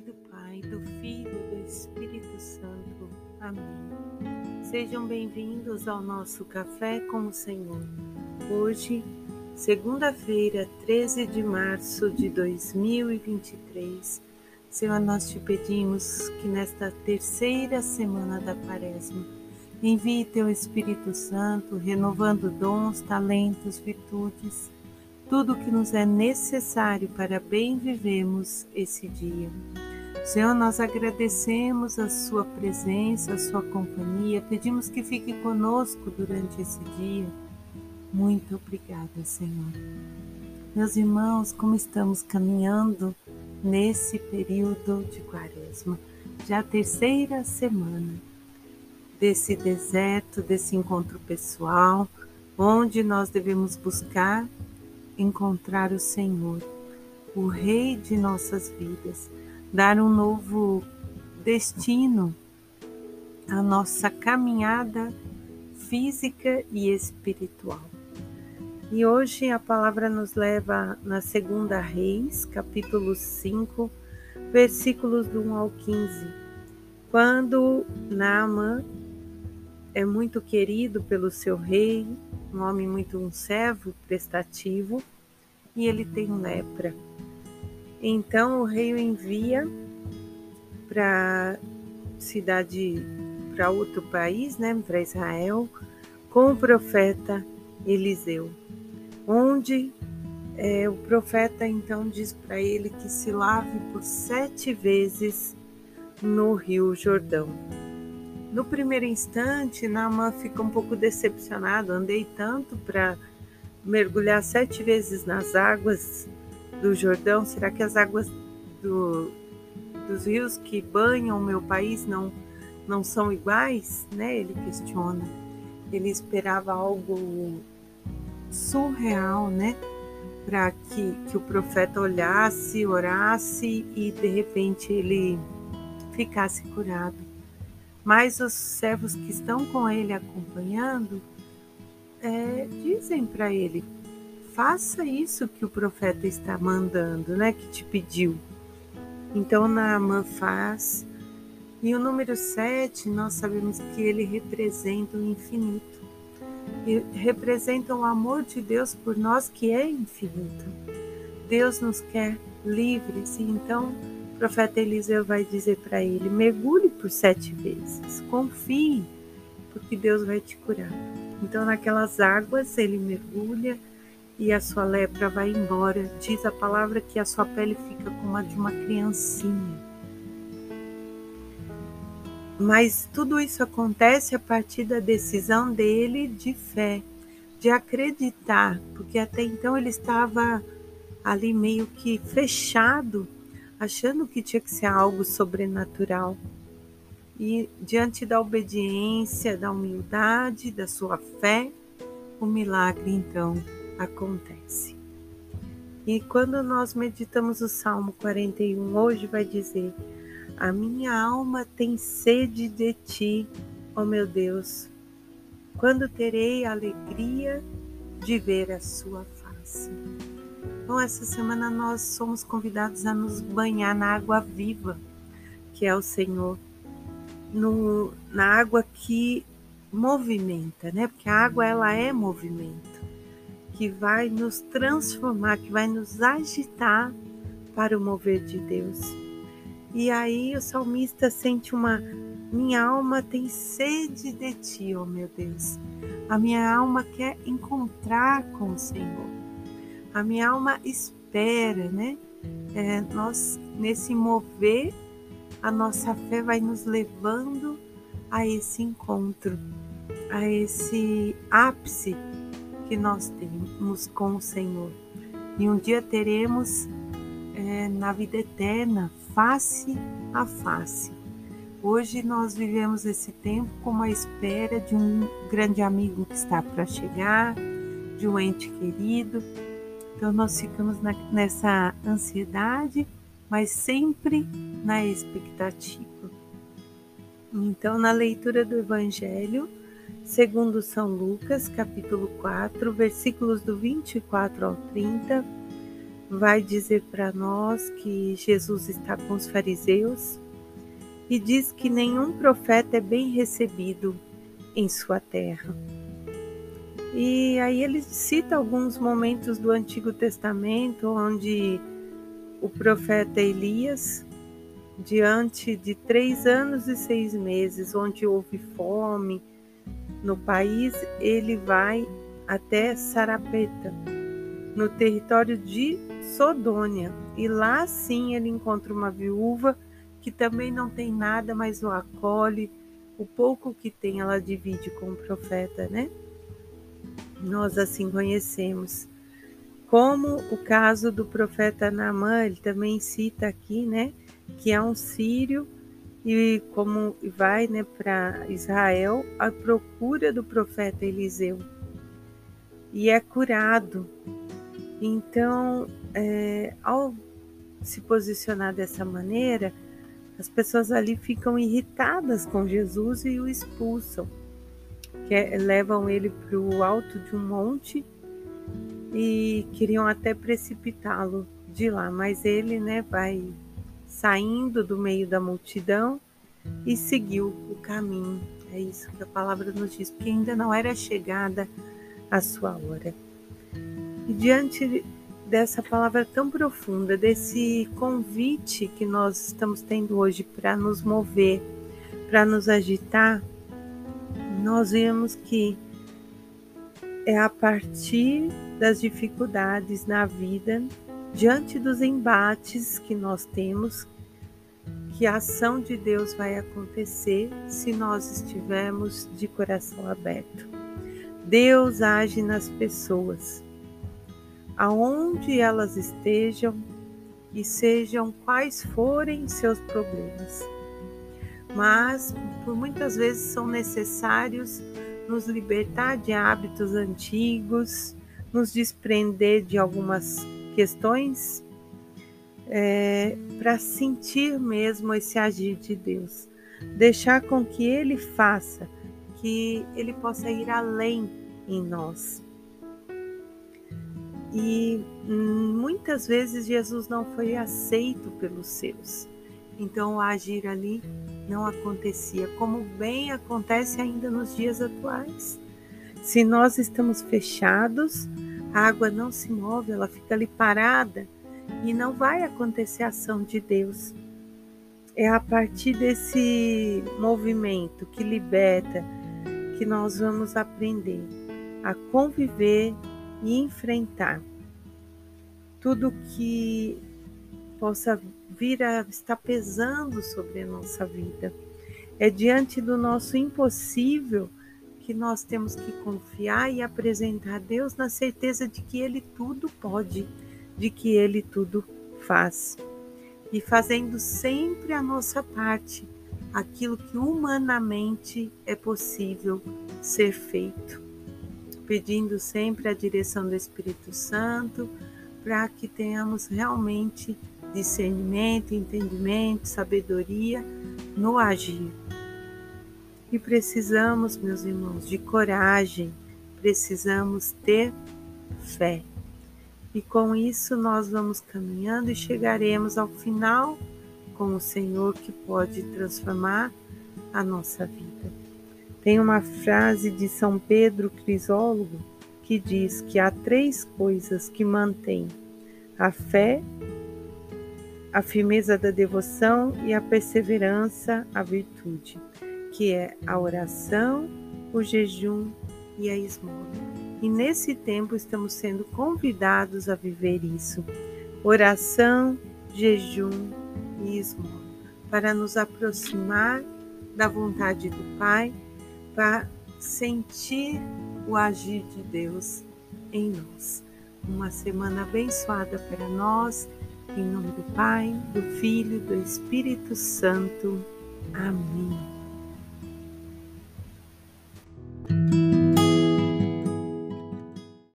nome do Pai, do Filho e do Espírito Santo. Amém. Sejam bem-vindos ao nosso Café com o Senhor. Hoje, segunda-feira, 13 de março de 2023. Senhor, nós te pedimos que nesta terceira semana da Quaresma, envie teu Espírito Santo, renovando dons, talentos, virtudes tudo o que nos é necessário para bem vivemos esse dia. Senhor, nós agradecemos a Sua presença, a Sua companhia, pedimos que fique conosco durante esse dia. Muito obrigada, Senhor. Meus irmãos, como estamos caminhando nesse período de quaresma, já a terceira semana desse deserto, desse encontro pessoal, onde nós devemos buscar encontrar o Senhor, o Rei de nossas vidas, dar um novo destino à nossa caminhada física e espiritual. E hoje a palavra nos leva na segunda Reis, capítulo 5, versículos do 1 ao 15. Quando Naamã é muito querido pelo seu rei, um homem muito um servo prestativo, e ele tem lepra. Então o rei o envia para cidade, para outro país, né, para Israel, com o profeta Eliseu, onde é, o profeta então diz para ele que se lave por sete vezes no Rio Jordão. No primeiro instante, Naamã fica um pouco decepcionado. Andei tanto para mergulhar sete vezes nas águas do Jordão. Será que as águas do, dos rios que banham o meu país não, não são iguais? Né? Ele questiona. Ele esperava algo surreal, né? Para que, que o profeta olhasse, orasse e de repente ele ficasse curado. Mas os servos que estão com ele acompanhando é, dizem para ele: faça isso que o profeta está mandando, né? Que te pediu. Então Naamã faz. E o número 7, nós sabemos que ele representa o infinito. E representa o amor de Deus por nós que é infinito. Deus nos quer livres e então profeta Eliseu vai dizer para ele: mergulhe por sete vezes, confie, porque Deus vai te curar. Então, naquelas águas, ele mergulha e a sua lepra vai embora. Diz a palavra que a sua pele fica como a de uma criancinha. Mas tudo isso acontece a partir da decisão dele de fé, de acreditar, porque até então ele estava ali meio que fechado achando que tinha que ser algo sobrenatural. E diante da obediência, da humildade, da sua fé, o milagre então acontece. E quando nós meditamos o Salmo 41, hoje vai dizer: A minha alma tem sede de ti, ó meu Deus. Quando terei a alegria de ver a sua face. Bom, essa semana nós somos convidados a nos banhar na água viva, que é o Senhor, no, na água que movimenta, né? Porque a água ela é movimento, que vai nos transformar, que vai nos agitar para o mover de Deus. E aí o salmista sente uma minha alma tem sede de ti, ó oh meu Deus. A minha alma quer encontrar com o Senhor a minha alma espera, né? É, nós, nesse mover, a nossa fé vai nos levando a esse encontro, a esse ápice que nós temos com o Senhor. E um dia teremos é, na vida eterna, face a face. Hoje nós vivemos esse tempo com a espera de um grande amigo que está para chegar, de um ente querido, então nós ficamos na, nessa ansiedade, mas sempre na expectativa. Então, na leitura do Evangelho, segundo São Lucas, capítulo 4, versículos do 24 ao 30, vai dizer para nós que Jesus está com os fariseus e diz que nenhum profeta é bem recebido em sua terra. E aí ele cita alguns momentos do Antigo Testamento onde o profeta Elias, diante de três anos e seis meses, onde houve fome no país, ele vai até Sarapeta, no território de Sodônia, e lá sim ele encontra uma viúva que também não tem nada, mas o acolhe, o pouco que tem ela divide com o profeta, né? nós assim conhecemos. Como o caso do profeta Naamã, ele também cita aqui, né, que é um sírio e como vai, né, para Israel à procura do profeta Eliseu e é curado. Então, é, ao se posicionar dessa maneira, as pessoas ali ficam irritadas com Jesus e o expulsam que é, levam ele para o alto de um monte e queriam até precipitá-lo de lá, mas ele né, vai saindo do meio da multidão e seguiu o caminho. É isso que a palavra nos diz, porque ainda não era chegada a sua hora. E diante dessa palavra tão profunda, desse convite que nós estamos tendo hoje para nos mover, para nos agitar, nós vemos que é a partir das dificuldades na vida, diante dos embates que nós temos, que a ação de Deus vai acontecer se nós estivermos de coração aberto. Deus age nas pessoas, aonde elas estejam e sejam quais forem seus problemas mas por muitas vezes são necessários nos libertar de hábitos antigos, nos desprender de algumas questões é, para sentir mesmo esse agir de Deus, deixar com que Ele faça, que Ele possa ir além em nós. E hum, muitas vezes Jesus não foi aceito pelos seus, então o agir ali não acontecia, como bem acontece ainda nos dias atuais. Se nós estamos fechados, a água não se move, ela fica ali parada e não vai acontecer a ação de Deus. É a partir desse movimento que liberta que nós vamos aprender a conviver e enfrentar tudo que possa vir a estar pesando sobre a nossa vida. É diante do nosso impossível que nós temos que confiar e apresentar a Deus na certeza de que Ele tudo pode, de que Ele tudo faz. E fazendo sempre a nossa parte, aquilo que humanamente é possível ser feito. Pedindo sempre a direção do Espírito Santo para que tenhamos realmente discernimento, entendimento, sabedoria no agir. E precisamos, meus irmãos, de coragem, precisamos ter fé. E com isso nós vamos caminhando e chegaremos ao final com o Senhor que pode transformar a nossa vida. Tem uma frase de São Pedro Crisólogo que diz que há três coisas que mantêm a fé, a firmeza da devoção e a perseverança, a virtude, que é a oração, o jejum e a esmola. E nesse tempo estamos sendo convidados a viver isso: oração, jejum e esmola, para nos aproximar da vontade do Pai, para sentir o agir de Deus em nós. Uma semana abençoada para nós em nome do Pai, do Filho e do Espírito Santo. Amém.